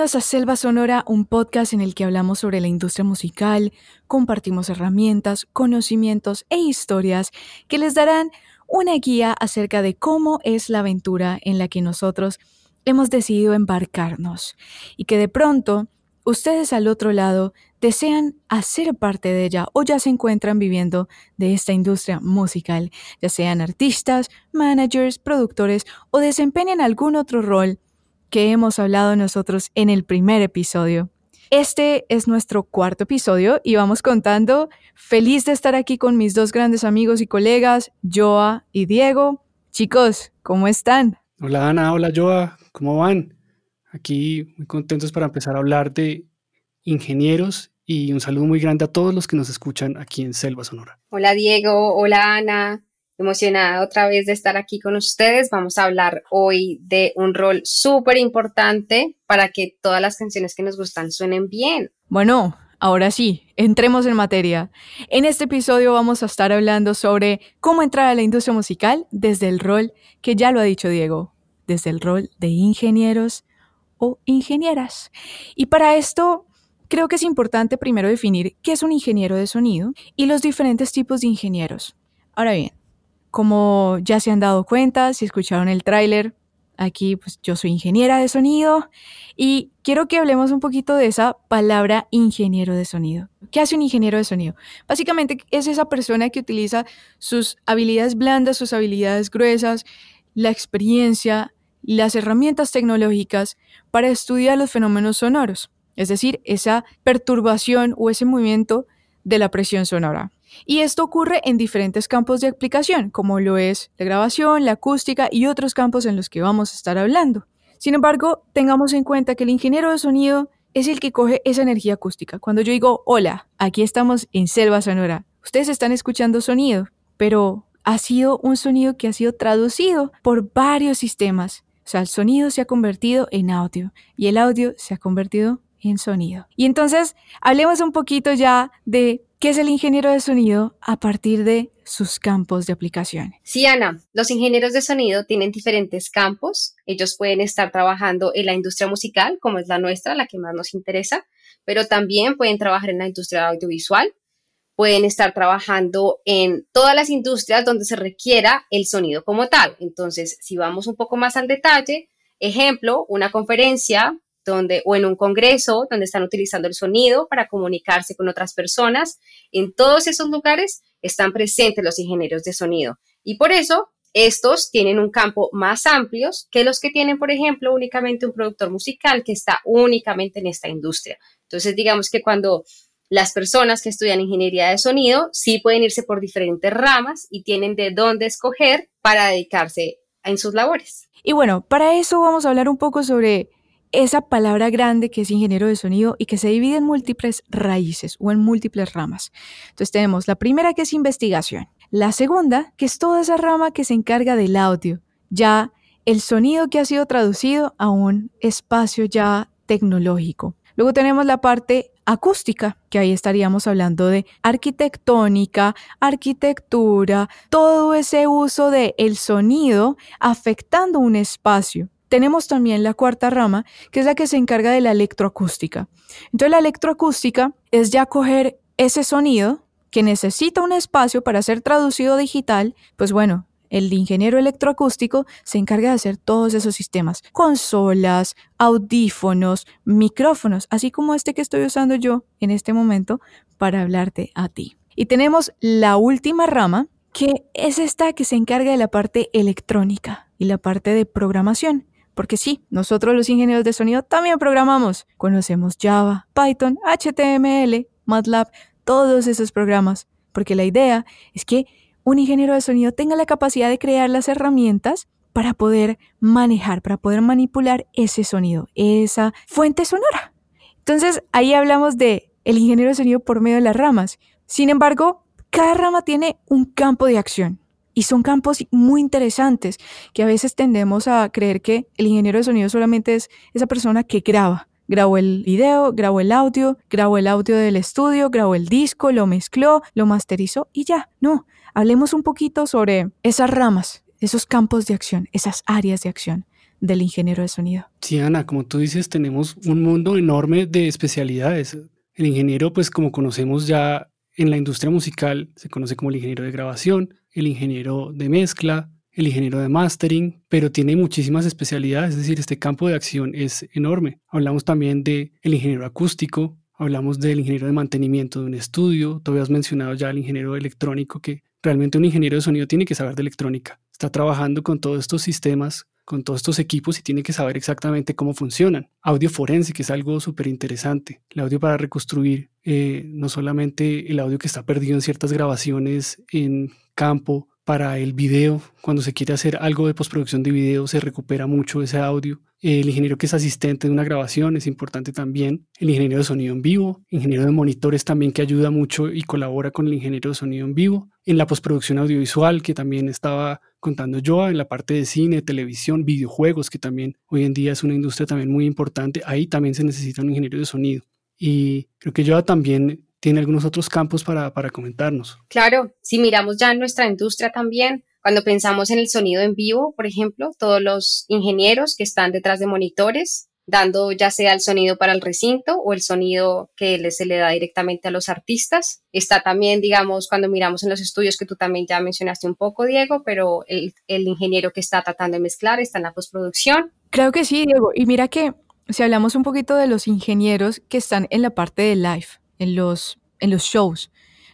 Bienvenidos a Selva Sonora, un podcast en el que hablamos sobre la industria musical, compartimos herramientas, conocimientos e historias que les darán una guía acerca de cómo es la aventura en la que nosotros hemos decidido embarcarnos y que de pronto ustedes al otro lado desean hacer parte de ella o ya se encuentran viviendo de esta industria musical, ya sean artistas, managers, productores o desempeñen algún otro rol que hemos hablado nosotros en el primer episodio. Este es nuestro cuarto episodio y vamos contando. Feliz de estar aquí con mis dos grandes amigos y colegas, Joa y Diego. Chicos, ¿cómo están? Hola Ana, hola Joa, ¿cómo van? Aquí muy contentos para empezar a hablar de ingenieros y un saludo muy grande a todos los que nos escuchan aquí en Selva Sonora. Hola Diego, hola Ana, emocionada otra vez de estar aquí con ustedes. Vamos a hablar hoy de un rol súper importante para que todas las canciones que nos gustan suenen bien. Bueno, ahora sí, entremos en materia. En este episodio vamos a estar hablando sobre cómo entrar a la industria musical desde el rol que ya lo ha dicho Diego, desde el rol de ingenieros o ingenieras. Y para esto creo que es importante primero definir qué es un ingeniero de sonido y los diferentes tipos de ingenieros. Ahora bien, como ya se han dado cuenta, si escucharon el tráiler, aquí pues yo soy ingeniera de sonido y quiero que hablemos un poquito de esa palabra ingeniero de sonido. ¿Qué hace un ingeniero de sonido? Básicamente es esa persona que utiliza sus habilidades blandas, sus habilidades gruesas, la experiencia, las herramientas tecnológicas para estudiar los fenómenos sonoros, es decir, esa perturbación o ese movimiento de la presión sonora. Y esto ocurre en diferentes campos de aplicación, como lo es la grabación, la acústica y otros campos en los que vamos a estar hablando. Sin embargo, tengamos en cuenta que el ingeniero de sonido es el que coge esa energía acústica. Cuando yo digo, hola, aquí estamos en Selva Sonora, ustedes están escuchando sonido, pero ha sido un sonido que ha sido traducido por varios sistemas. O sea, el sonido se ha convertido en audio y el audio se ha convertido en sonido. Y entonces, hablemos un poquito ya de ¿Qué es el ingeniero de sonido a partir de sus campos de aplicación? Sí, Ana, los ingenieros de sonido tienen diferentes campos. Ellos pueden estar trabajando en la industria musical, como es la nuestra, la que más nos interesa, pero también pueden trabajar en la industria audiovisual, pueden estar trabajando en todas las industrias donde se requiera el sonido como tal. Entonces, si vamos un poco más al detalle, ejemplo, una conferencia donde, o en un congreso donde están utilizando el sonido para comunicarse con otras personas. En todos esos lugares están presentes los ingenieros de sonido. Y por eso estos tienen un campo más amplio que los que tienen, por ejemplo, únicamente un productor musical que está únicamente en esta industria. Entonces, digamos que cuando las personas que estudian ingeniería de sonido sí pueden irse por diferentes ramas y tienen de dónde escoger para dedicarse en sus labores. Y bueno, para eso vamos a hablar un poco sobre esa palabra grande que es ingeniero de sonido y que se divide en múltiples raíces o en múltiples ramas. Entonces tenemos la primera que es investigación, la segunda que es toda esa rama que se encarga del audio, ya el sonido que ha sido traducido a un espacio ya tecnológico. Luego tenemos la parte acústica, que ahí estaríamos hablando de arquitectónica, arquitectura, todo ese uso de el sonido afectando un espacio tenemos también la cuarta rama, que es la que se encarga de la electroacústica. Entonces la electroacústica es ya coger ese sonido que necesita un espacio para ser traducido digital, pues bueno, el ingeniero electroacústico se encarga de hacer todos esos sistemas, consolas, audífonos, micrófonos, así como este que estoy usando yo en este momento para hablarte a ti. Y tenemos la última rama, que es esta que se encarga de la parte electrónica y la parte de programación. Porque sí, nosotros los ingenieros de sonido también programamos. Conocemos Java, Python, HTML, MATLAB, todos esos programas. Porque la idea es que un ingeniero de sonido tenga la capacidad de crear las herramientas para poder manejar, para poder manipular ese sonido, esa fuente sonora. Entonces, ahí hablamos de el ingeniero de sonido por medio de las ramas. Sin embargo, cada rama tiene un campo de acción. Y son campos muy interesantes que a veces tendemos a creer que el ingeniero de sonido solamente es esa persona que graba. Grabó el video, grabó el audio, grabó el audio del estudio, grabó el disco, lo mezcló, lo masterizó y ya. No, hablemos un poquito sobre esas ramas, esos campos de acción, esas áreas de acción del ingeniero de sonido. Sí, Ana, como tú dices, tenemos un mundo enorme de especialidades. El ingeniero, pues como conocemos ya en la industria musical, se conoce como el ingeniero de grabación, el ingeniero de mezcla, el ingeniero de mastering, pero tiene muchísimas especialidades, es decir, este campo de acción es enorme. Hablamos también del el ingeniero acústico, hablamos del ingeniero de mantenimiento de un estudio, tú habías mencionado ya el ingeniero electrónico, que realmente un ingeniero de sonido tiene que saber de electrónica, está trabajando con todos estos sistemas, con todos estos equipos y tiene que saber exactamente cómo funcionan. Audio forense, que es algo súper interesante, el audio para reconstruir eh, no solamente el audio que está perdido en ciertas grabaciones en campo, para el video, cuando se quiere hacer algo de postproducción de video, se recupera mucho ese audio. El ingeniero que es asistente de una grabación es importante también. El ingeniero de sonido en vivo, ingeniero de monitores también que ayuda mucho y colabora con el ingeniero de sonido en vivo. En la postproducción audiovisual, que también estaba contando yo, en la parte de cine, televisión, videojuegos, que también hoy en día es una industria también muy importante, ahí también se necesita un ingeniero de sonido. Y creo que yo también tiene algunos otros campos para, para comentarnos. Claro, si miramos ya nuestra industria también, cuando pensamos en el sonido en vivo, por ejemplo, todos los ingenieros que están detrás de monitores, dando ya sea el sonido para el recinto o el sonido que se le da directamente a los artistas. Está también, digamos, cuando miramos en los estudios que tú también ya mencionaste un poco, Diego, pero el, el ingeniero que está tratando de mezclar está en la postproducción. Creo que sí, Diego. Y mira que si hablamos un poquito de los ingenieros que están en la parte de live, en los, en los shows.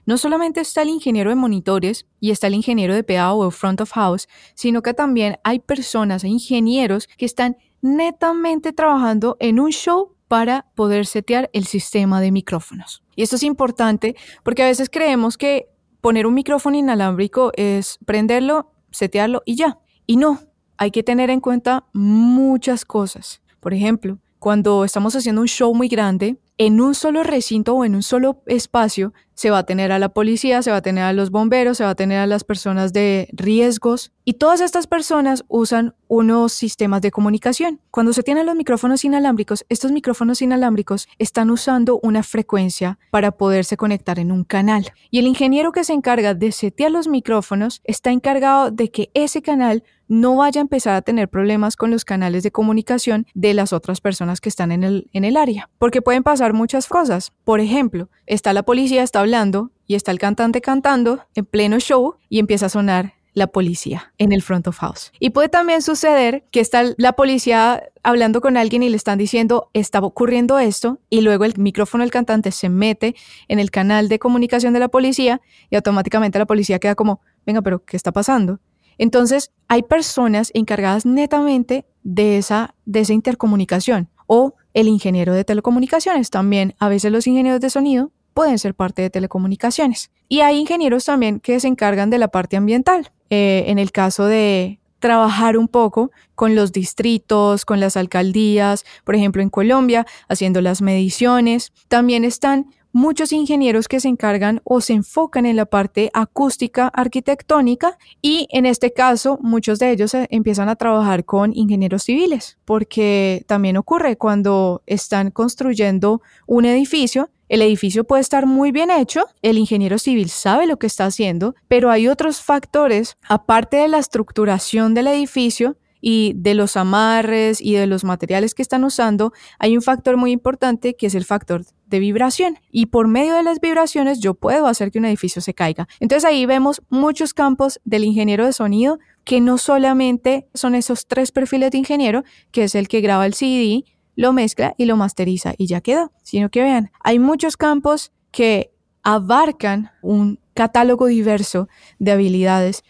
No solamente está el ingeniero de monitores y está el ingeniero de PA o front of house, sino que también hay personas e ingenieros que están netamente trabajando en un show para poder setear el sistema de micrófonos. Y esto es importante porque a veces creemos que poner un micrófono inalámbrico es prenderlo, setearlo y ya. Y no, hay que tener en cuenta muchas cosas. Por ejemplo, cuando estamos haciendo un show muy grande, en un solo recinto o en un solo espacio se va a tener a la policía, se va a tener a los bomberos, se va a tener a las personas de riesgos y todas estas personas usan unos sistemas de comunicación. Cuando se tienen los micrófonos inalámbricos, estos micrófonos inalámbricos están usando una frecuencia para poderse conectar en un canal. Y el ingeniero que se encarga de setear los micrófonos está encargado de que ese canal no vaya a empezar a tener problemas con los canales de comunicación de las otras personas que están en el, en el área. Porque pueden pasar muchas cosas. Por ejemplo, está la policía, está hablando y está el cantante cantando en pleno show y empieza a sonar la policía en el front of house. Y puede también suceder que está la policía hablando con alguien y le están diciendo, está ocurriendo esto, y luego el micrófono del cantante se mete en el canal de comunicación de la policía y automáticamente la policía queda como, venga, pero ¿qué está pasando? Entonces, hay personas encargadas netamente de esa, de esa intercomunicación o el ingeniero de telecomunicaciones. También a veces los ingenieros de sonido pueden ser parte de telecomunicaciones. Y hay ingenieros también que se encargan de la parte ambiental. Eh, en el caso de trabajar un poco con los distritos, con las alcaldías, por ejemplo en Colombia, haciendo las mediciones. También están muchos ingenieros que se encargan o se enfocan en la parte acústica arquitectónica y en este caso muchos de ellos eh, empiezan a trabajar con ingenieros civiles porque también ocurre cuando están construyendo un edificio el edificio puede estar muy bien hecho, el ingeniero civil sabe lo que está haciendo, pero hay otros factores, aparte de la estructuración del edificio, y de los amarres y de los materiales que están usando, hay un factor muy importante que es el factor de vibración. Y por medio de las vibraciones yo puedo hacer que un edificio se caiga. Entonces ahí vemos muchos campos del ingeniero de sonido que no solamente son esos tres perfiles de ingeniero, que es el que graba el CD, lo mezcla y lo masteriza y ya quedó, sino que vean, hay muchos campos que abarcan un catálogo diverso de habilidades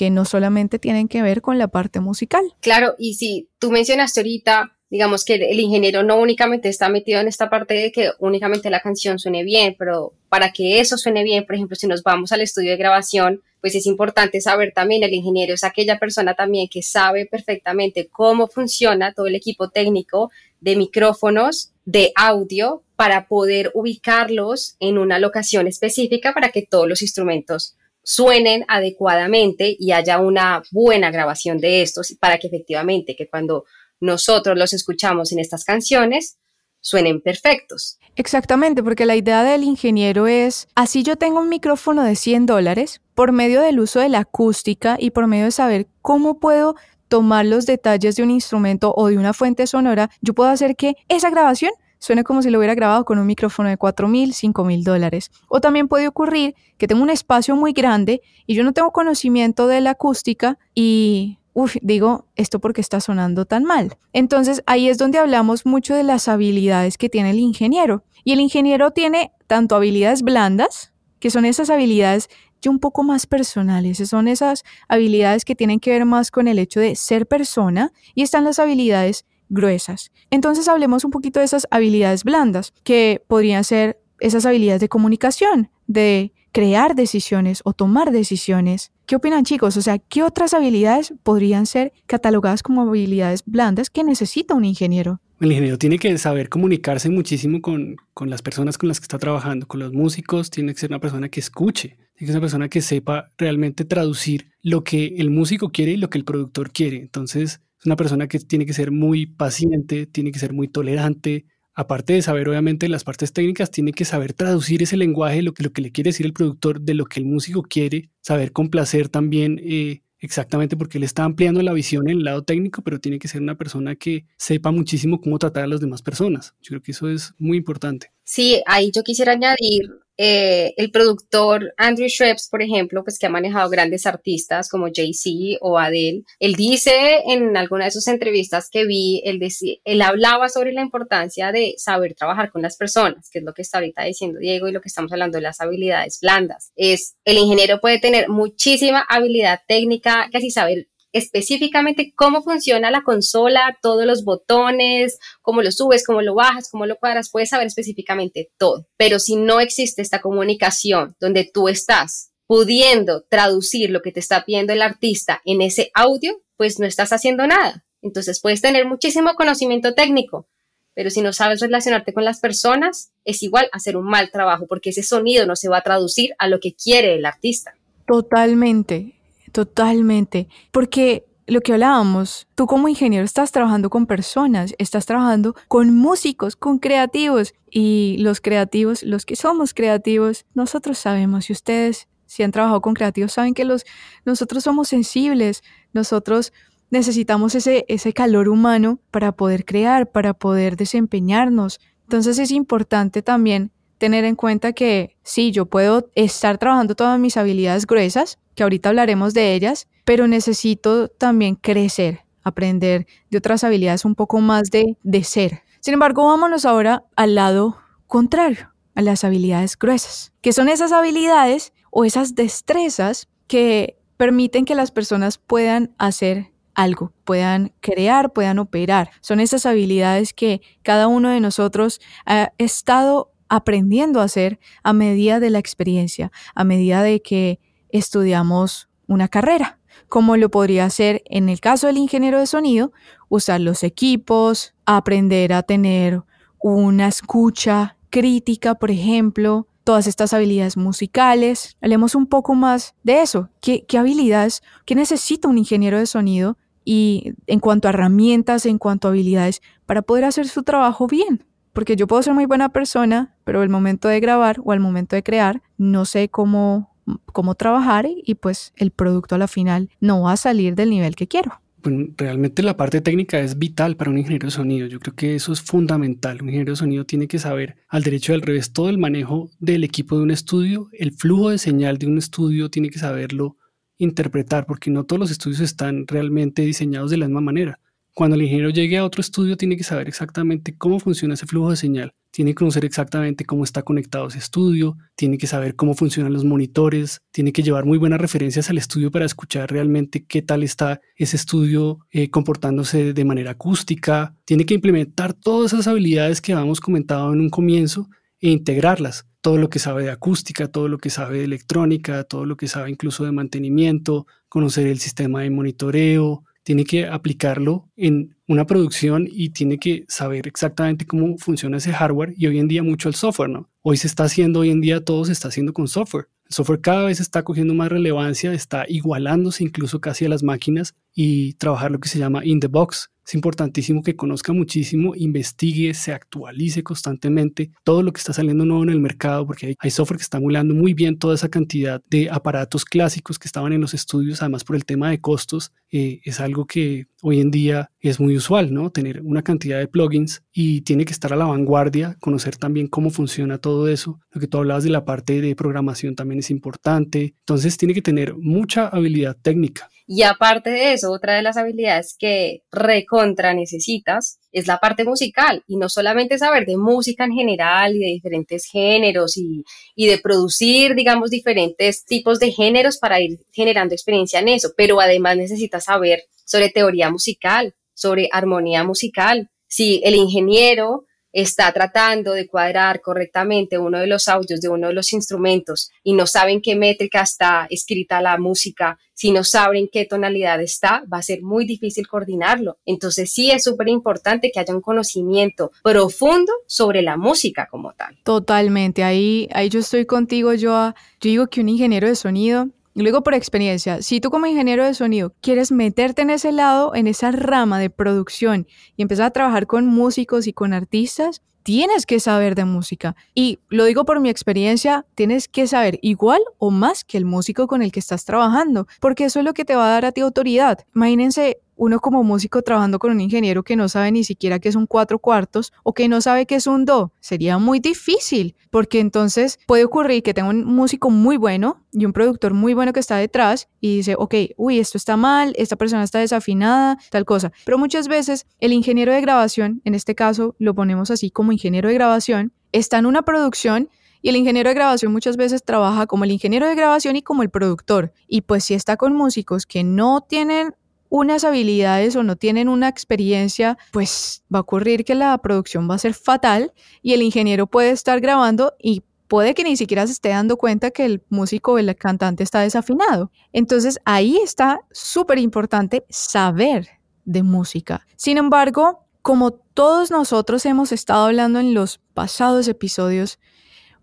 que no solamente tienen que ver con la parte musical. Claro, y si tú mencionaste ahorita, digamos que el ingeniero no únicamente está metido en esta parte de que únicamente la canción suene bien, pero para que eso suene bien, por ejemplo, si nos vamos al estudio de grabación, pues es importante saber también, el ingeniero es aquella persona también que sabe perfectamente cómo funciona todo el equipo técnico de micrófonos, de audio, para poder ubicarlos en una locación específica para que todos los instrumentos suenen adecuadamente y haya una buena grabación de estos para que efectivamente que cuando nosotros los escuchamos en estas canciones suenen perfectos. Exactamente, porque la idea del ingeniero es, así yo tengo un micrófono de 100 dólares, por medio del uso de la acústica y por medio de saber cómo puedo tomar los detalles de un instrumento o de una fuente sonora, yo puedo hacer que esa grabación suene como si lo hubiera grabado con un micrófono de 4 mil, 5 mil dólares. O también puede ocurrir que tengo un espacio muy grande y yo no tengo conocimiento de la acústica y digo, esto porque está sonando tan mal. Entonces ahí es donde hablamos mucho de las habilidades que tiene el ingeniero. Y el ingeniero tiene tanto habilidades blandas, que son esas habilidades ya un poco más personales, son esas habilidades que tienen que ver más con el hecho de ser persona, y están las habilidades gruesas. Entonces hablemos un poquito de esas habilidades blandas, que podrían ser esas habilidades de comunicación, de crear decisiones o tomar decisiones. ¿Qué opinan chicos? O sea, ¿qué otras habilidades podrían ser catalogadas como habilidades blandas que necesita un ingeniero? El ingeniero tiene que saber comunicarse muchísimo con, con, las personas con las que está trabajando, con los músicos, tiene que ser una persona que escuche, tiene que ser una persona que sepa realmente traducir lo que el músico quiere y lo que el productor quiere. Entonces, es una persona que tiene que ser muy paciente, tiene que ser muy tolerante. Aparte de saber obviamente las partes técnicas, tiene que saber traducir ese lenguaje, lo que, lo que le quiere decir el productor, de lo que el músico quiere, saber complacer también eh, exactamente porque él está ampliando la visión en el lado técnico, pero tiene que ser una persona que sepa muchísimo cómo tratar a las demás personas. Yo creo que eso es muy importante. Sí, ahí yo quisiera añadir eh, el productor Andrew Schweppes, por ejemplo, pues que ha manejado grandes artistas como Jay-Z o Adele, él dice en alguna de sus entrevistas que vi, él, él hablaba sobre la importancia de saber trabajar con las personas, que es lo que está ahorita diciendo Diego y lo que estamos hablando de las habilidades blandas. Es, el ingeniero puede tener muchísima habilidad técnica, casi saber específicamente cómo funciona la consola, todos los botones, cómo lo subes, cómo lo bajas, cómo lo cuadras, puedes saber específicamente todo. Pero si no existe esta comunicación donde tú estás pudiendo traducir lo que te está pidiendo el artista en ese audio, pues no estás haciendo nada. Entonces puedes tener muchísimo conocimiento técnico, pero si no sabes relacionarte con las personas, es igual hacer un mal trabajo porque ese sonido no se va a traducir a lo que quiere el artista. Totalmente. Totalmente, porque lo que hablábamos, tú como ingeniero estás trabajando con personas, estás trabajando con músicos, con creativos. Y los creativos, los que somos creativos, nosotros sabemos y ustedes si han trabajado con creativos saben que los nosotros somos sensibles, nosotros necesitamos ese ese calor humano para poder crear, para poder desempeñarnos. Entonces es importante también tener en cuenta que sí, yo puedo estar trabajando todas mis habilidades gruesas, que ahorita hablaremos de ellas, pero necesito también crecer, aprender de otras habilidades un poco más de, de ser. Sin embargo, vámonos ahora al lado contrario, a las habilidades gruesas, que son esas habilidades o esas destrezas que permiten que las personas puedan hacer algo, puedan crear, puedan operar. Son esas habilidades que cada uno de nosotros ha estado aprendiendo a hacer a medida de la experiencia, a medida de que estudiamos una carrera, como lo podría hacer en el caso del ingeniero de sonido, usar los equipos, aprender a tener una escucha crítica, por ejemplo, todas estas habilidades musicales. Hablemos un poco más de eso. ¿Qué, qué habilidades, qué necesita un ingeniero de sonido y en cuanto a herramientas, en cuanto a habilidades para poder hacer su trabajo bien? Porque yo puedo ser muy buena persona, pero al momento de grabar o al momento de crear, no sé cómo, cómo trabajar y pues el producto a la final no va a salir del nivel que quiero. Bueno, realmente la parte técnica es vital para un ingeniero de sonido. Yo creo que eso es fundamental. Un ingeniero de sonido tiene que saber al derecho al revés todo el manejo del equipo de un estudio, el flujo de señal de un estudio tiene que saberlo interpretar, porque no todos los estudios están realmente diseñados de la misma manera. Cuando el ingeniero llegue a otro estudio tiene que saber exactamente cómo funciona ese flujo de señal, tiene que conocer exactamente cómo está conectado ese estudio, tiene que saber cómo funcionan los monitores, tiene que llevar muy buenas referencias al estudio para escuchar realmente qué tal está ese estudio eh, comportándose de manera acústica, tiene que implementar todas esas habilidades que habíamos comentado en un comienzo e integrarlas. Todo lo que sabe de acústica, todo lo que sabe de electrónica, todo lo que sabe incluso de mantenimiento, conocer el sistema de monitoreo, tiene que aplicarlo en una producción y tiene que saber exactamente cómo funciona ese hardware y hoy en día mucho el software, ¿no? Hoy se está haciendo, hoy en día todo se está haciendo con software. El software cada vez está cogiendo más relevancia, está igualándose incluso casi a las máquinas y trabajar lo que se llama in the box, es importantísimo que conozca muchísimo, investigue, se actualice constantemente todo lo que está saliendo nuevo en el mercado, porque hay, software que está emulando muy bien toda esa cantidad de aparatos clásicos que estaban en los estudios, además por el tema de costos, eh, es algo que hoy en día es muy usual, ¿no? Tener una cantidad de plugins y tiene que estar a la vanguardia, conocer también cómo funciona todo eso. Lo que tú hablabas de la parte de programación también es importante. Entonces tiene que tener mucha habilidad técnica. Y aparte de eso, otra de las habilidades que recontra necesitas es la parte musical y no solamente saber de música en general y de diferentes géneros y, y, de producir, digamos, diferentes tipos de géneros para ir generando experiencia en eso, pero además necesitas saber sobre teoría musical, sobre armonía musical. Si el ingeniero está tratando de cuadrar correctamente uno de los audios de uno de los instrumentos y no saben qué métrica está escrita la música, si no saben qué tonalidad está, va a ser muy difícil coordinarlo. Entonces sí es súper importante que haya un conocimiento profundo sobre la música como tal. Totalmente, ahí, ahí yo estoy contigo, Joa. Yo digo que un ingeniero de sonido y luego por experiencia, si tú como ingeniero de sonido quieres meterte en ese lado, en esa rama de producción y empezar a trabajar con músicos y con artistas, tienes que saber de música. Y lo digo por mi experiencia, tienes que saber igual o más que el músico con el que estás trabajando, porque eso es lo que te va a dar a ti autoridad. Imagínense uno como músico trabajando con un ingeniero que no sabe ni siquiera qué es un cuatro cuartos o que no sabe qué es un do, sería muy difícil, porque entonces puede ocurrir que tenga un músico muy bueno y un productor muy bueno que está detrás y dice, ok, uy, esto está mal, esta persona está desafinada, tal cosa. Pero muchas veces el ingeniero de grabación, en este caso lo ponemos así como ingeniero de grabación, está en una producción y el ingeniero de grabación muchas veces trabaja como el ingeniero de grabación y como el productor. Y pues si está con músicos que no tienen unas habilidades o no tienen una experiencia, pues va a ocurrir que la producción va a ser fatal y el ingeniero puede estar grabando y puede que ni siquiera se esté dando cuenta que el músico o el cantante está desafinado. Entonces ahí está súper importante saber de música. Sin embargo, como todos nosotros hemos estado hablando en los pasados episodios,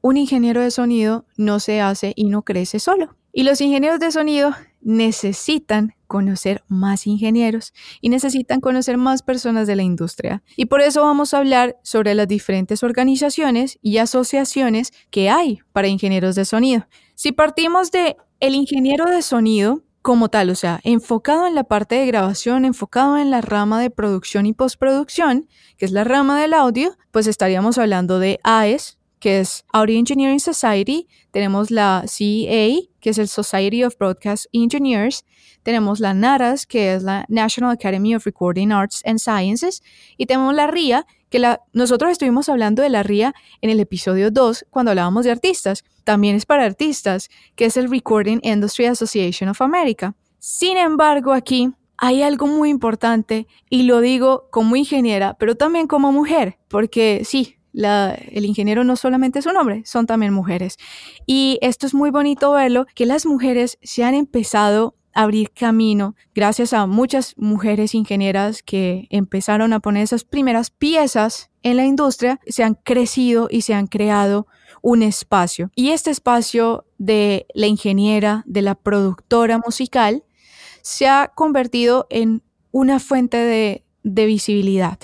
un ingeniero de sonido no se hace y no crece solo. Y los ingenieros de sonido necesitan conocer más ingenieros y necesitan conocer más personas de la industria. Y por eso vamos a hablar sobre las diferentes organizaciones y asociaciones que hay para ingenieros de sonido. Si partimos de el ingeniero de sonido como tal, o sea, enfocado en la parte de grabación, enfocado en la rama de producción y postproducción, que es la rama del audio, pues estaríamos hablando de AES, que es Audio Engineering Society, tenemos la CEA, que es el Society of Broadcast Engineers, tenemos la NARAS, que es la National Academy of Recording Arts and Sciences, y tenemos la RIA, que la, nosotros estuvimos hablando de la RIA en el episodio 2 cuando hablábamos de artistas, también es para artistas, que es el Recording Industry Association of America. Sin embargo, aquí hay algo muy importante y lo digo como ingeniera, pero también como mujer, porque sí, el ingeniero no solamente es un hombre, son también mujeres. Y esto es muy bonito verlo, que las mujeres se han empezado abrir camino gracias a muchas mujeres ingenieras que empezaron a poner esas primeras piezas en la industria, se han crecido y se han creado un espacio. Y este espacio de la ingeniera, de la productora musical, se ha convertido en una fuente de, de visibilidad.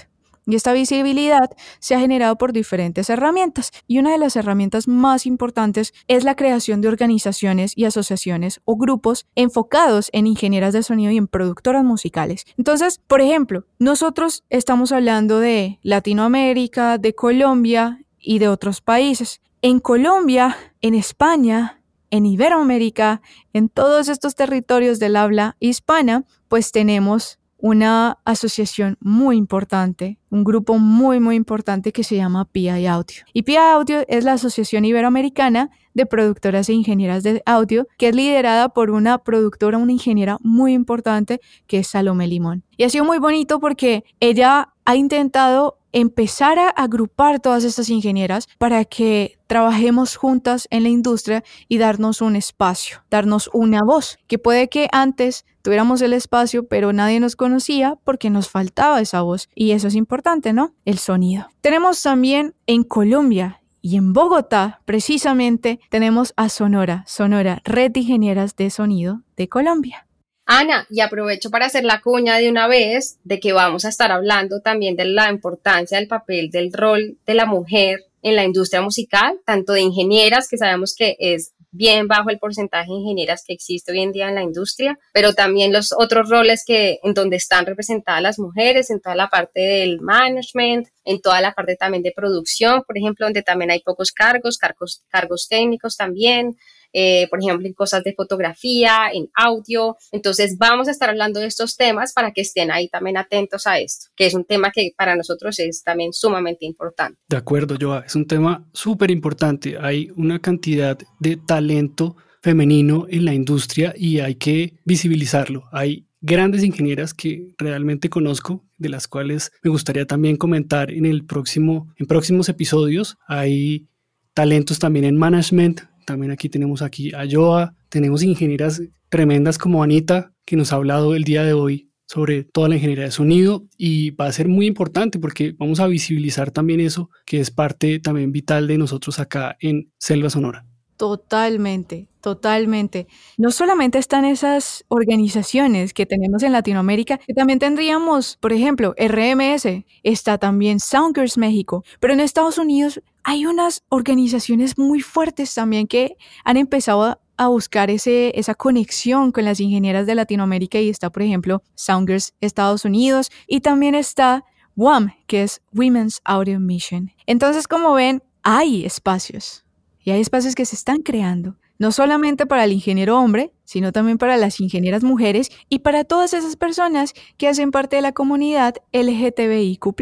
Y esta visibilidad se ha generado por diferentes herramientas y una de las herramientas más importantes es la creación de organizaciones y asociaciones o grupos enfocados en ingenieras de sonido y en productoras musicales. Entonces, por ejemplo, nosotros estamos hablando de Latinoamérica, de Colombia y de otros países. En Colombia, en España, en Iberoamérica, en todos estos territorios del habla hispana, pues tenemos una asociación muy importante, un grupo muy, muy importante que se llama PI Audio. Y PI Audio es la Asociación Iberoamericana de Productoras e Ingenieras de Audio, que es liderada por una productora, una ingeniera muy importante, que es Salome Limón. Y ha sido muy bonito porque ella ha intentado empezar a agrupar todas estas ingenieras para que trabajemos juntas en la industria y darnos un espacio, darnos una voz, que puede que antes tuviéramos el espacio, pero nadie nos conocía porque nos faltaba esa voz. Y eso es importante, ¿no? El sonido. Tenemos también en Colombia y en Bogotá, precisamente, tenemos a Sonora, Sonora, Red de Ingenieras de Sonido de Colombia. Ana, y aprovecho para hacer la cuña de una vez de que vamos a estar hablando también de la importancia del papel del rol de la mujer en la industria musical, tanto de ingenieras, que sabemos que es bien bajo el porcentaje de ingenieras que existe hoy en día en la industria, pero también los otros roles que en donde están representadas las mujeres, en toda la parte del management, en toda la parte también de producción, por ejemplo, donde también hay pocos cargos, cargos, cargos técnicos también, eh, por ejemplo, en cosas de fotografía, en audio. Entonces, vamos a estar hablando de estos temas para que estén ahí también atentos a esto, que es un tema que para nosotros es también sumamente importante. De acuerdo, Joa, es un tema súper importante. Hay una cantidad de talento femenino en la industria y hay que visibilizarlo. Hay grandes ingenieras que realmente conozco, de las cuales me gustaría también comentar en el próximo, en próximos episodios. Hay talentos también en management, también aquí tenemos aquí a Joa, tenemos ingenieras tremendas como Anita, que nos ha hablado el día de hoy sobre toda la ingeniería de sonido y va a ser muy importante porque vamos a visibilizar también eso que es parte también vital de nosotros acá en Selva Sonora. Totalmente, totalmente. No solamente están esas organizaciones que tenemos en Latinoamérica, que también tendríamos, por ejemplo, RMS, está también Soundgirls México, pero en Estados Unidos hay unas organizaciones muy fuertes también que han empezado a buscar ese, esa conexión con las ingenieras de Latinoamérica y está, por ejemplo, Soundgirls Estados Unidos y también está WAM, que es Women's Audio Mission. Entonces, como ven, hay espacios y hay espacios que se están creando, no solamente para el ingeniero hombre, sino también para las ingenieras mujeres y para todas esas personas que hacen parte de la comunidad LGTBIQ.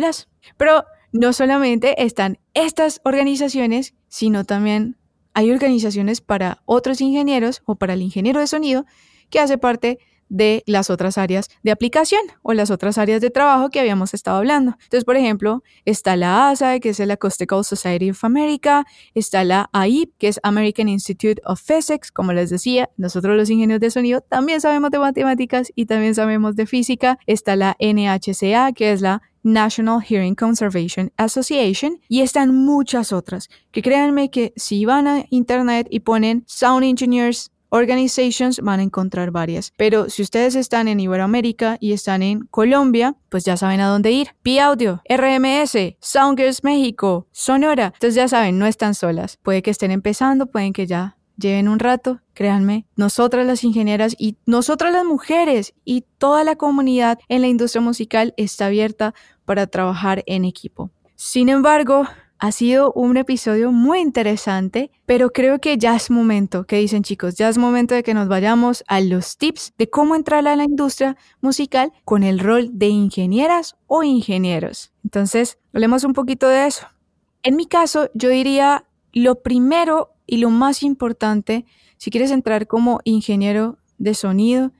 Pero no solamente están estas organizaciones, sino también hay organizaciones para otros ingenieros o para el ingeniero de sonido que hace parte de las otras áreas de aplicación o las otras áreas de trabajo que habíamos estado hablando. Entonces, por ejemplo, está la ASA, que es la Acoustical Society of America, está la AIP, que es American Institute of Physics, como les decía, nosotros los ingenieros de sonido también sabemos de matemáticas y también sabemos de física, está la NHCA, que es la National Hearing Conservation Association y están muchas otras, que créanme que si van a internet y ponen Sound Engineers organizations van a encontrar varias. Pero si ustedes están en Iberoamérica y están en Colombia, pues ya saben a dónde ir. P-Audio, RMS, Soundgirls México, Sonora. Entonces ya saben, no están solas. Puede que estén empezando, pueden que ya lleven un rato, créanme, nosotras las ingenieras y nosotras las mujeres y toda la comunidad en la industria musical está abierta para trabajar en equipo. Sin embargo, ha sido un episodio muy interesante, pero creo que ya es momento, ¿qué dicen chicos? Ya es momento de que nos vayamos a los tips de cómo entrar a la industria musical con el rol de ingenieras o ingenieros. Entonces, hablemos un poquito de eso. En mi caso, yo diría lo primero y lo más importante, si quieres entrar como ingeniero de sonido,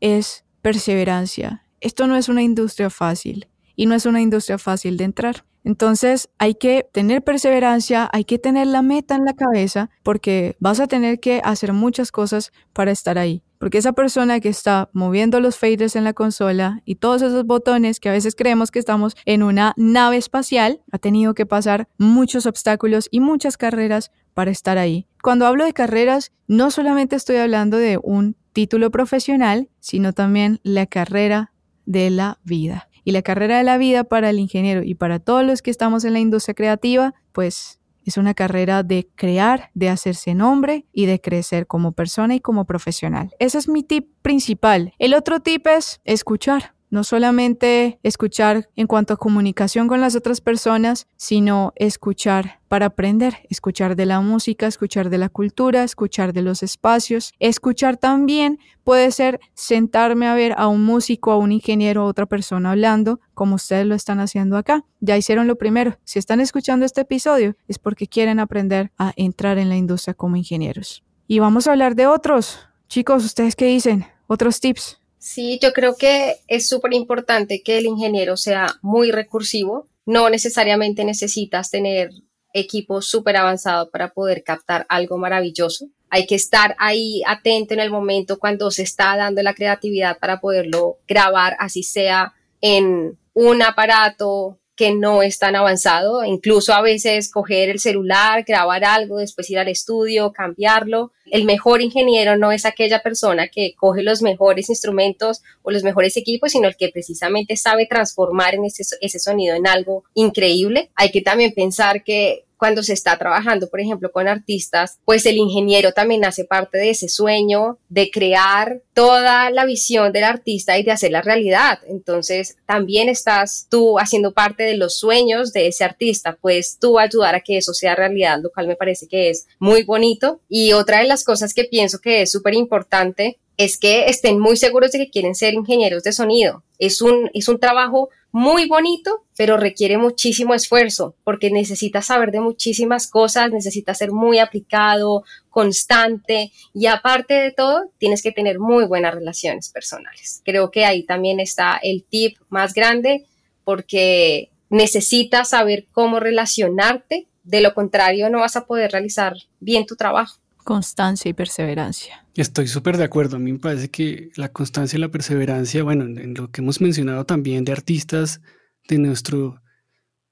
es perseverancia. Esto no es una industria fácil y no es una industria fácil de entrar. Entonces hay que tener perseverancia, hay que tener la meta en la cabeza porque vas a tener que hacer muchas cosas para estar ahí. Porque esa persona que está moviendo los faders en la consola y todos esos botones que a veces creemos que estamos en una nave espacial, ha tenido que pasar muchos obstáculos y muchas carreras para estar ahí. Cuando hablo de carreras, no solamente estoy hablando de un título profesional, sino también la carrera de la vida. Y la carrera de la vida para el ingeniero y para todos los que estamos en la industria creativa, pues es una carrera de crear, de hacerse nombre y de crecer como persona y como profesional. Ese es mi tip principal. El otro tip es escuchar. No solamente escuchar en cuanto a comunicación con las otras personas, sino escuchar para aprender, escuchar de la música, escuchar de la cultura, escuchar de los espacios. Escuchar también puede ser sentarme a ver a un músico, a un ingeniero, a otra persona hablando, como ustedes lo están haciendo acá. Ya hicieron lo primero. Si están escuchando este episodio es porque quieren aprender a entrar en la industria como ingenieros. Y vamos a hablar de otros. Chicos, ¿ustedes qué dicen? Otros tips. Sí, yo creo que es súper importante que el ingeniero sea muy recursivo. No necesariamente necesitas tener equipo súper avanzado para poder captar algo maravilloso. Hay que estar ahí atento en el momento cuando se está dando la creatividad para poderlo grabar, así sea en un aparato que no es tan avanzado, incluso a veces coger el celular, grabar algo, después ir al estudio, cambiarlo. El mejor ingeniero no es aquella persona que coge los mejores instrumentos o los mejores equipos, sino el que precisamente sabe transformar ese, ese sonido en algo increíble. Hay que también pensar que cuando se está trabajando, por ejemplo, con artistas, pues el ingeniero también hace parte de ese sueño de crear toda la visión del artista y de hacer la realidad. Entonces, también estás tú haciendo parte de los sueños de ese artista, pues tú ayudar a que eso sea realidad, lo cual me parece que es muy bonito. Y otra de las cosas que pienso que es súper importante es que estén muy seguros de que quieren ser ingenieros de sonido. Es un, es un trabajo muy bonito, pero requiere muchísimo esfuerzo porque necesitas saber de muchísimas cosas, necesitas ser muy aplicado, constante y aparte de todo, tienes que tener muy buenas relaciones personales. Creo que ahí también está el tip más grande porque necesitas saber cómo relacionarte, de lo contrario no vas a poder realizar bien tu trabajo. Constancia y perseverancia. Estoy súper de acuerdo. A mí me parece que la constancia y la perseverancia, bueno, en, lo que hemos mencionado también de artistas, de nuestro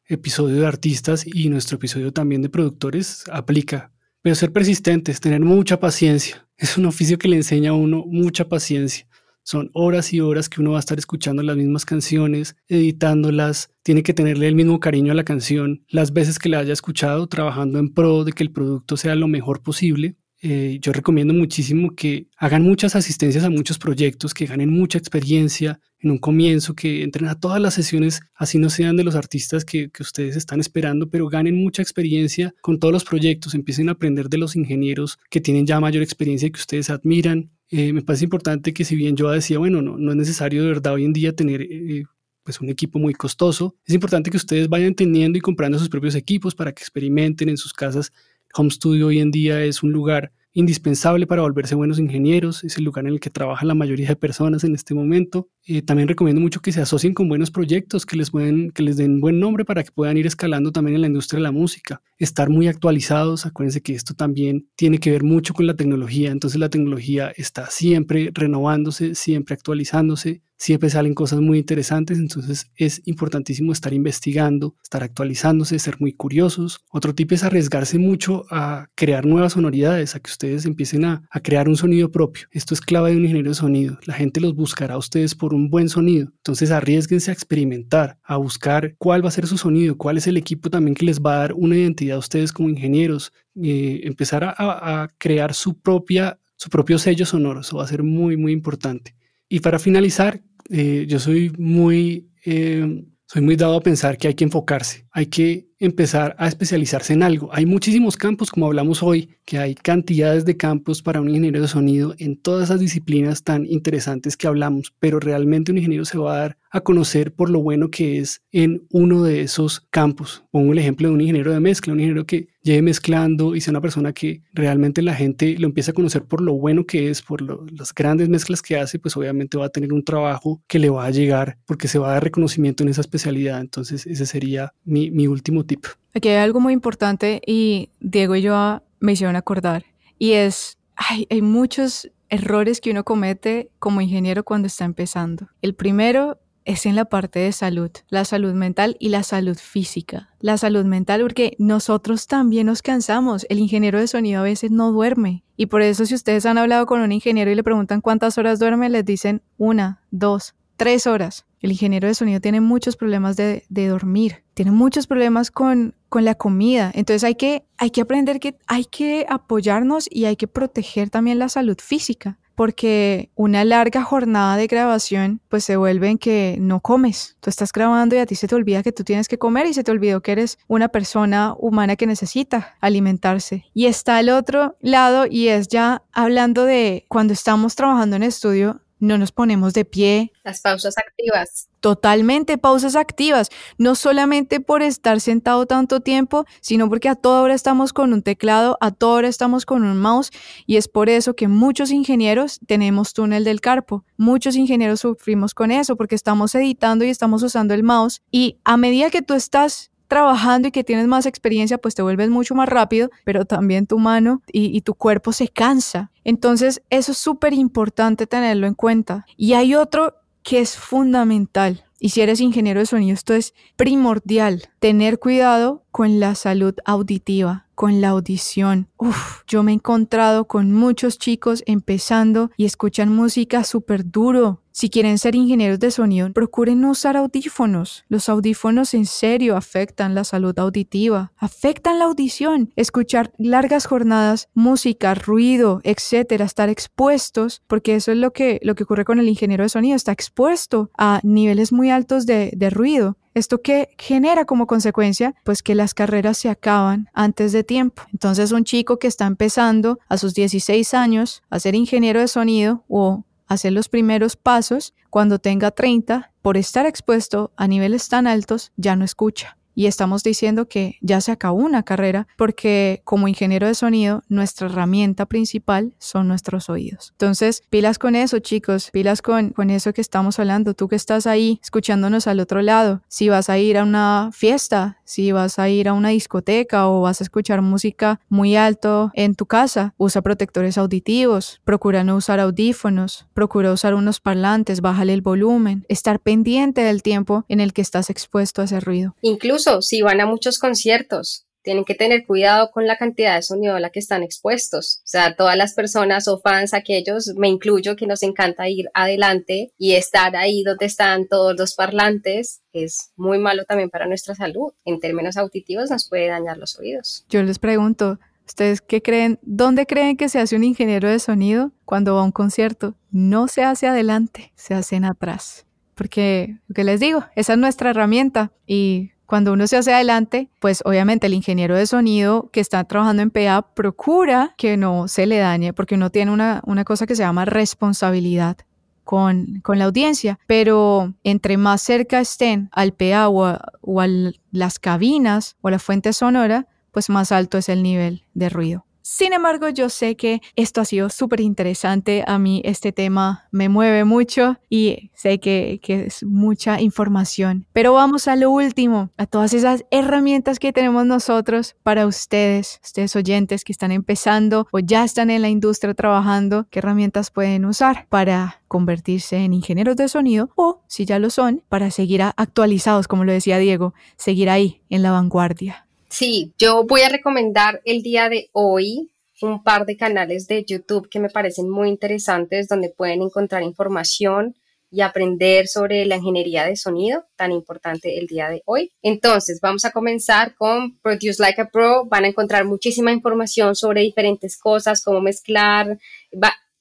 episodio de artistas y nuestro episodio también de productores, aplica. Pero ser persistentes, tener mucha paciencia. Es un oficio que le enseña a uno mucha paciencia. Son horas y horas que uno va a estar escuchando las mismas canciones, editándolas, tiene que tenerle el mismo cariño a la canción las veces que la haya escuchado, trabajando en pro de que el producto sea lo mejor posible. Eh, yo recomiendo muchísimo que hagan muchas asistencias a muchos proyectos, que ganen mucha experiencia en un comienzo, que entren a todas las sesiones, así no sean de los artistas que, que ustedes están esperando, pero ganen mucha experiencia con todos los proyectos, empiecen a aprender de los ingenieros que tienen ya mayor experiencia que ustedes admiran. Eh, me parece importante que si bien yo decía, bueno, no, no es necesario de verdad hoy en día tener... Eh, pues un equipo muy costoso. Es importante que ustedes vayan teniendo y comprando sus propios equipos para que experimenten en sus casas Home Studio hoy en día es un lugar indispensable para volverse buenos ingenieros, es el lugar en el que trabaja la mayoría de personas en este momento. Eh, también recomiendo mucho que se asocien con buenos proyectos, que les, pueden, que les den buen nombre para que puedan ir escalando también en la industria de la música. Estar muy actualizados, acuérdense que esto también tiene que ver mucho con la tecnología, entonces la tecnología está siempre renovándose, siempre actualizándose, siempre salen cosas muy interesantes, entonces es importantísimo estar investigando, estar actualizándose, ser muy curiosos. Otro tip es arriesgarse mucho a crear nuevas sonoridades, a que ustedes empiecen a, crear un sonido propio. Esto es clave de un ingeniero de sonido. La gente los buscará a ustedes por un buen sonido. Entonces arriesguense a experimentar, a buscar cuál va a ser su sonido, cuál es el equipo también que les va a dar una identidad a ustedes como ingenieros, eh, empezar a, crear su propia su propio sello sonoro, eso va a ser muy, muy importante. Y para finalizar, eh, yo soy muy, eh, soy muy dado a pensar que hay que enfocarse, hay que empezar a especializarse en algo. Hay muchísimos campos, como hablamos hoy, que hay cantidades de campos para un ingeniero de sonido en todas esas disciplinas tan interesantes que hablamos, pero realmente un ingeniero se va a dar a conocer por lo bueno que es en uno de esos campos. Pongo el ejemplo de un ingeniero de mezcla, un ingeniero que lleve mezclando y sea una persona que realmente la gente lo empieza a conocer por lo bueno que es, por las grandes mezclas que hace, pues obviamente va a tener un trabajo que le va a llegar porque se va a dar reconocimiento en esa especialidad. Entonces ese sería mi, mi último tip. Aquí hay algo muy importante y Diego y yo me hicieron acordar y es, hay muchos errores que uno comete como ingeniero cuando está empezando. El primero es en la parte de salud, la salud mental y la salud física. La salud mental porque nosotros también nos cansamos. El ingeniero de sonido a veces no duerme. Y por eso si ustedes han hablado con un ingeniero y le preguntan cuántas horas duerme, les dicen una, dos, tres horas. El ingeniero de sonido tiene muchos problemas de, dormir, tiene muchos problemas con, la comida. Entonces hay que, hay que aprender que hay que apoyarnos y hay que proteger también la salud física porque una larga jornada de grabación pues se vuelve en que no comes. Tú estás grabando y a ti se te olvida que tú tienes que comer y se te olvidó que eres una persona humana que necesita alimentarse. Y está el otro lado y es ya hablando de cuando estamos trabajando en estudio, no nos ponemos de pie. Las pausas activas. Totalmente pausas activas, no solamente por estar sentado tanto tiempo, sino porque a toda hora estamos con un teclado, a toda hora estamos con un mouse y es por eso que muchos ingenieros tenemos túnel del carpo. Muchos ingenieros sufrimos con eso porque estamos editando y estamos usando el mouse y a medida que tú estás trabajando y que tienes más experiencia, pues te vuelves mucho más rápido, pero también tu mano y, tu cuerpo se cansa. Entonces, eso es súper importante tenerlo en cuenta. Y hay otro que es fundamental Y si eres ingeniero de sonido, esto es primordial, tener cuidado con la salud auditiva, con la audición. Uf, yo me he encontrado con muchos chicos empezando y escuchan música súper duro. Si quieren ser ingenieros de sonido, procuren no usar audífonos. Los audífonos en serio afectan la salud auditiva, afectan la audición. Escuchar largas jornadas, música, ruido, etcétera, estar expuestos, porque eso es lo que, lo que ocurre con el ingeniero de sonido, está expuesto a niveles muy altos de, de ruido. ¿Esto qué genera como consecuencia? Pues que las carreras se acaban antes de tiempo. Entonces un chico que está empezando a sus 16 años a ser ingeniero de sonido o hacer los primeros pasos, cuando tenga 30, por estar expuesto a niveles tan altos, ya no escucha y estamos diciendo que ya se acabó una carrera porque como ingeniero de sonido nuestra herramienta principal son nuestros oídos. Entonces, pilas con eso chicos, pilas con, con eso que estamos hablando, tú que estás ahí escuchándonos al otro lado, si vas a ir a una fiesta, si vas a ir a una discoteca o vas a escuchar música muy alto en tu casa, usa protectores auditivos, procura no usar audífonos, procura usar unos parlantes, bájale el volumen, estar pendiente del tiempo en el que estás expuesto a ese ruido. Incluso si van a muchos conciertos, tienen que tener cuidado con la cantidad de sonido a la que están expuestos. O sea, todas las personas o fans, aquellos, me incluyo, que nos encanta ir adelante y estar ahí donde están todos los parlantes, es muy malo también para nuestra salud. En términos auditivos nos puede dañar los oídos. Yo les pregunto, ¿ustedes qué creen? ¿Dónde creen que se hace un ingeniero de sonido cuando va a un concierto? No se hace adelante, se hacen atrás. Porque, que les digo, esa es nuestra herramienta y cuando uno se hace adelante, pues obviamente el ingeniero de sonido que está trabajando en PA procura que no se le dañe, porque uno tiene una, una cosa que se llama responsabilidad con, con, la audiencia, pero entre más cerca estén al PA o o a las cabinas o a la fuente sonora, pues más alto es el nivel de ruido. Sin embargo, yo sé que esto ha sido súper interesante. A mí este tema me mueve mucho y sé que, que, es mucha información. Pero vamos a lo último, a todas esas herramientas que tenemos nosotros para ustedes, ustedes oyentes que están empezando o ya están en la industria trabajando, qué herramientas pueden usar para convertirse en ingenieros de sonido o, si ya lo son, para seguir actualizados, como lo decía Diego, seguir ahí en la vanguardia. Sí, yo voy a recomendar el día de hoy un par de canales de YouTube que me parecen muy interesantes donde pueden encontrar información y aprender sobre la ingeniería de sonido tan importante el día de hoy. Entonces, vamos a comenzar con Produce Like a Pro. Van a encontrar muchísima información sobre diferentes cosas, cómo mezclar,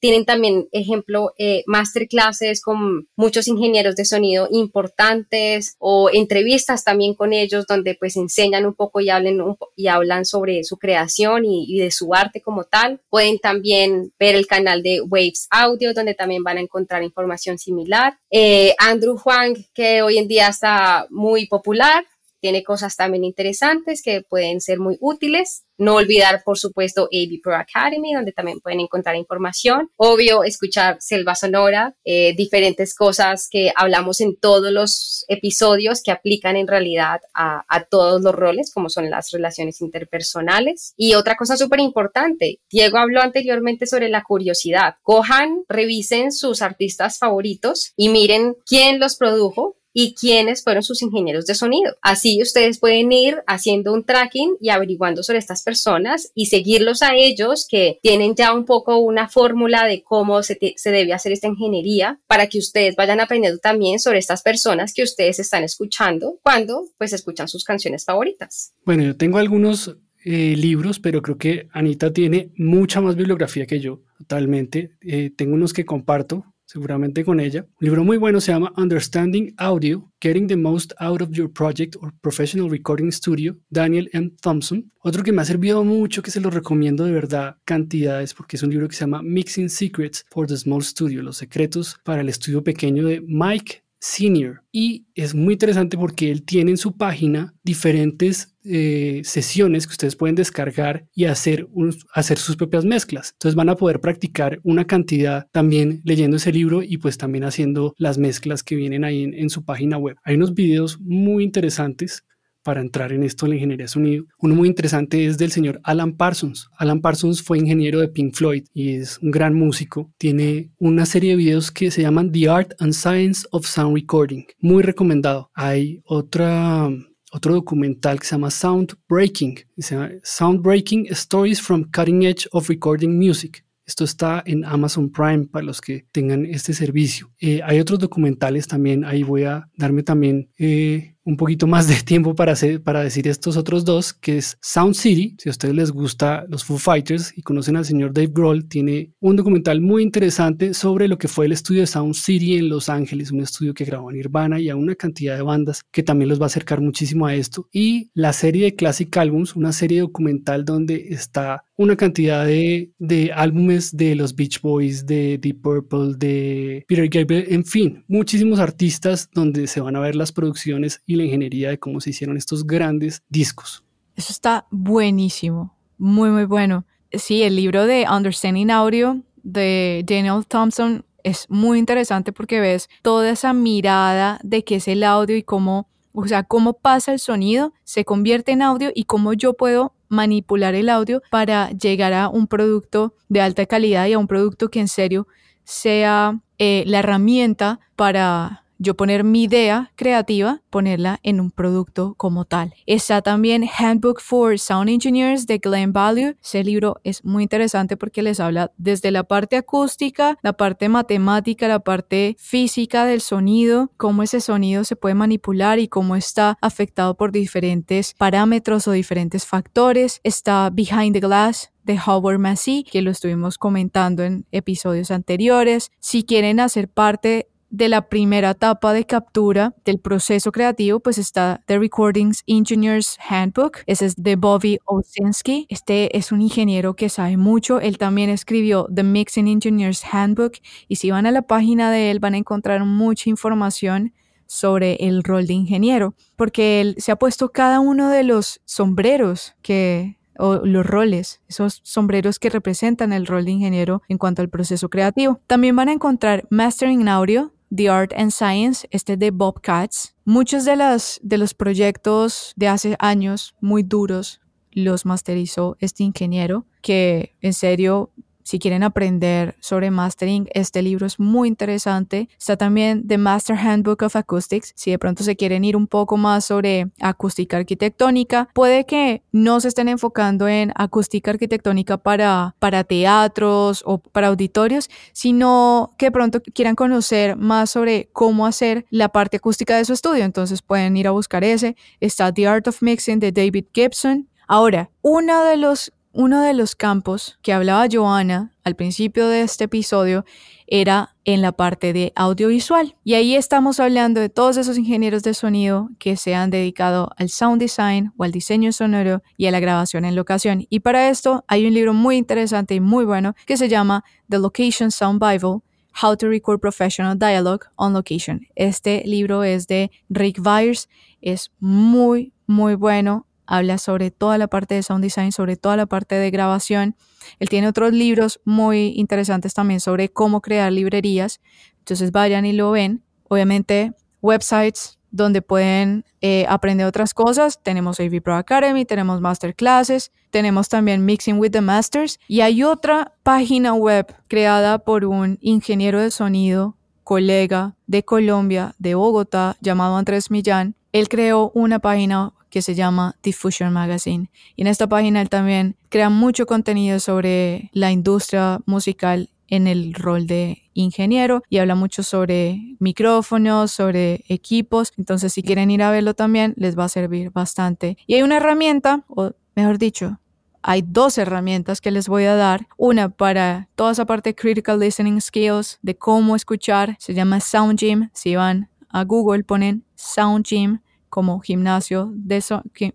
tienen también, ejemplo, eh, masterclasses con muchos ingenieros de sonido importantes o entrevistas también con ellos donde pues enseñan un poco y, hablen y hablan sobre su creación y, de su arte como tal. Pueden también ver el canal de Waves Audio donde también van a encontrar información similar. Eh, Andrew Huang, que hoy en día está muy popular, tiene cosas también interesantes que pueden ser muy útiles. No olvidar, por supuesto, AB Pro Academy, donde también pueden encontrar información. Obvio, escuchar Selva Sonora, eh, diferentes cosas que hablamos en todos los episodios que aplican en realidad a, a todos los roles, como son las relaciones interpersonales. Y otra cosa súper importante, Diego habló anteriormente sobre la curiosidad. Cojan, revisen sus artistas favoritos y miren quién los produjo, y quiénes fueron sus ingenieros de sonido. Así ustedes pueden ir haciendo un tracking y averiguando sobre estas personas y seguirlos a ellos que tienen ya un poco una fórmula de cómo se, se debe hacer esta ingeniería para que ustedes vayan aprendiendo también sobre estas personas que ustedes están escuchando cuando pues escuchan sus canciones favoritas. Bueno, yo tengo algunos eh, libros, pero creo que Anita tiene mucha más bibliografía que yo, totalmente. Eh, tengo unos que comparto seguramente con ella. Un libro muy bueno se llama Understanding Audio, Getting the Most Out of Your Project or Professional Recording Studio, Daniel M. Thompson. Otro que me ha servido mucho, que se lo recomiendo de verdad cantidades, porque es un libro que se llama Mixing Secrets for the Small Studio, los secretos para el estudio pequeño de Mike Senior. Y es muy interesante porque él tiene en su página diferentes eh, sesiones que ustedes pueden descargar y hacer, hacer sus propias mezclas. Entonces van a poder practicar una cantidad también leyendo ese libro y pues también haciendo las mezclas que vienen ahí en, en su página web. Hay unos videos muy interesantes para entrar en esto de la ingeniería de sonido. Uno muy interesante es del señor Alan Parsons. Alan Parsons fue ingeniero de Pink Floyd y es un gran músico. Tiene una serie de videos que se llaman The Art and Science of Sound Recording. Muy recomendado. Hay otra otro documental que se llama Sound Breaking, se Sound Breaking Stories from Cutting Edge of Recording Music. Esto está en Amazon Prime para los que tengan este servicio. Eh, hay otros documentales también, ahí voy a darme también eh, un poquito más de tiempo para, para decir estos otros dos, que es Sound City. Si a ustedes les gusta los Foo Fighters y conocen al señor Dave Grohl, tiene un documental muy interesante sobre lo que fue el estudio de Sound City en Los Ángeles, un estudio que grabó Nirvana y a una cantidad de bandas que también los va a acercar muchísimo a esto. Y la serie de Classic Albums, una serie documental donde está una cantidad de, de álbumes de los Beach Boys, de Deep Purple, de Peter Gabriel, en fin, muchísimos artistas donde se van a ver las producciones la ingeniería de cómo se hicieron estos grandes discos. Eso está buenísimo, muy, muy bueno. Sí, el libro de Understanding Audio de Daniel Thompson es muy interesante porque ves toda esa mirada de qué es el audio y cómo, o sea, cómo pasa el sonido, se convierte en audio y cómo yo puedo manipular el audio para llegar a un producto de alta calidad y a un producto que en serio sea eh, la herramienta para yo poner mi idea creativa, ponerla en un producto como tal. Está también Handbook for Sound Engineers de Glenn Value. Ese libro es muy interesante porque les habla desde la parte acústica, la parte matemática, la parte física del sonido, cómo ese sonido se puede manipular y cómo está afectado por diferentes parámetros o diferentes factores. Está Behind the Glass de Howard Massey, que lo estuvimos comentando en episodios anteriores. Si quieren hacer parte de la primera etapa de captura del proceso creativo, pues está The Recordings Engineer's Handbook. Ese es de Bobby Osinski. Este es un ingeniero que sabe mucho. Él también escribió The Mixing Engineer's Handbook. Y si van a la página de él, van a encontrar mucha información sobre el rol de ingeniero, porque él se ha puesto cada uno de los sombreros que o los roles, esos sombreros que representan el rol de ingeniero en cuanto al proceso creativo. También van a encontrar Mastering Audio, The Art and Science, este de Bob Katz. Muchos de, las, de los proyectos de hace años muy duros los masterizó este ingeniero que en serio si quieren aprender sobre mastering, este libro es muy interesante. Está también The Master Handbook of Acoustics. Si de pronto se quieren ir un poco más sobre acústica arquitectónica, puede que no se estén enfocando en acústica arquitectónica para, para teatros o para auditorios, sino que de pronto quieran conocer más sobre cómo hacer la parte acústica de su estudio. Entonces pueden ir a buscar ese. Está The Art of Mixing de David Gibson. Ahora, uno de los uno de los campos que hablaba Joana al principio de este episodio era en la parte de audiovisual. Y ahí estamos hablando de todos esos ingenieros de sonido que se han dedicado al sound design o al diseño sonoro y a la grabación en locación. Y para esto hay un libro muy interesante y muy bueno que se llama The Location Sound Bible. How to Record Professional Dialogue on Location. Este libro es de Rick Byers, es muy, muy bueno habla sobre toda la parte de sound design, sobre toda la parte de grabación. Él tiene otros libros muy interesantes también sobre cómo crear librerías. Entonces vayan y lo ven. Obviamente, websites donde pueden eh, aprender otras cosas. Tenemos AV Pro Academy, tenemos masterclasses, tenemos también Mixing with the Masters y hay otra página web creada por un ingeniero de sonido, colega de Colombia, de Bogotá, llamado Andrés Millán. Él creó una página que se llama Diffusion Magazine. Y en esta página él también crea mucho contenido sobre la industria musical en el rol de ingeniero y habla mucho sobre micrófonos, sobre equipos. Entonces, si quieren ir a verlo también, les va a servir bastante. Y hay una herramienta, o mejor dicho, hay dos herramientas que les voy a dar. Una para toda esa parte de critical listening skills, de cómo escuchar, se llama Sound Gym. Si van a Google, ponen Sound Gym como gimnasio, de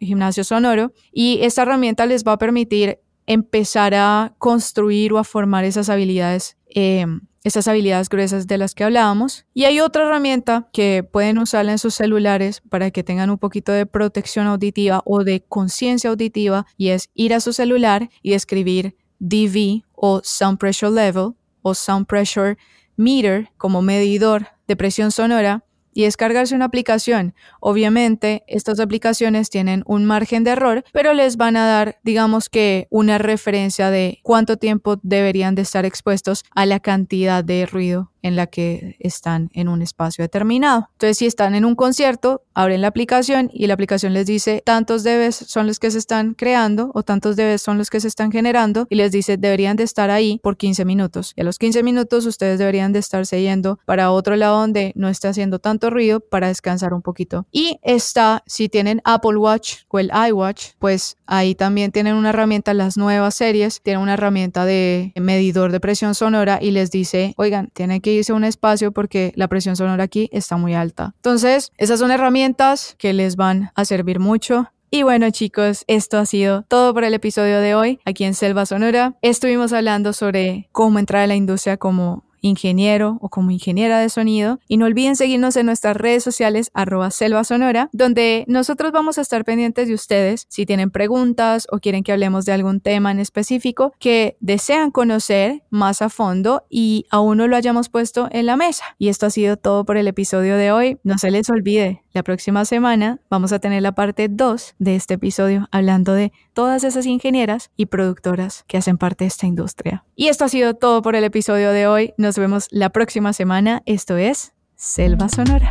gimnasio sonoro y esta herramienta les va a permitir empezar a construir o a formar esas habilidades, em, esas habilidades gruesas de las que hablábamos. Y hay otra herramienta que pueden usar en sus celulares para que tengan un poquito de protección auditiva o de conciencia auditiva y es ir a su celular y escribir DV o Sound Pressure Level o Sound Pressure Meter como medidor de presión sonora y descargarse una aplicación. Obviamente, estas aplicaciones tienen un margen de error, pero les van a dar, digamos que, una referencia de cuánto tiempo deberían de estar expuestos a la cantidad de ruido en la que están en un espacio determinado. Entonces, si están en un concierto, abren la aplicación y la aplicación les dice tantos debes son los que se están creando o tantos debes son los que se están generando y les dice deberían de estar ahí por 15 minutos. Y a los 15 minutos ustedes deberían de estarse yendo para otro lado donde no esté haciendo tanto ruido para descansar un poquito. Y está, si tienen Apple Watch o el iWatch, pues ahí también tienen una herramienta, las nuevas series, tienen una herramienta de medidor de presión sonora y les dice, oigan, tienen que irse a un espacio porque la presión sonora aquí está muy alta. Entonces, esas son herramientas que les van a servir mucho. Y bueno chicos, esto ha sido todo por el episodio de hoy aquí en Selva Sonora. Estuvimos hablando sobre cómo entrar a la industria como ingeniero o como ingeniera de sonido. Y no olviden seguirnos en nuestras redes sociales arroba selva donde nosotros vamos a estar pendientes de ustedes si tienen preguntas o quieren que hablemos de algún tema en específico que desean conocer más a fondo y aún no lo hayamos puesto en la mesa. Y esto ha sido todo por el episodio de hoy. No se les olvide, la próxima semana vamos a tener la parte 2 de este episodio hablando de todas esas ingenieras y productoras que hacen parte de esta industria. Y esto ha sido todo por el episodio de hoy. Nos vemos la próxima semana. Esto es Selva Sonora.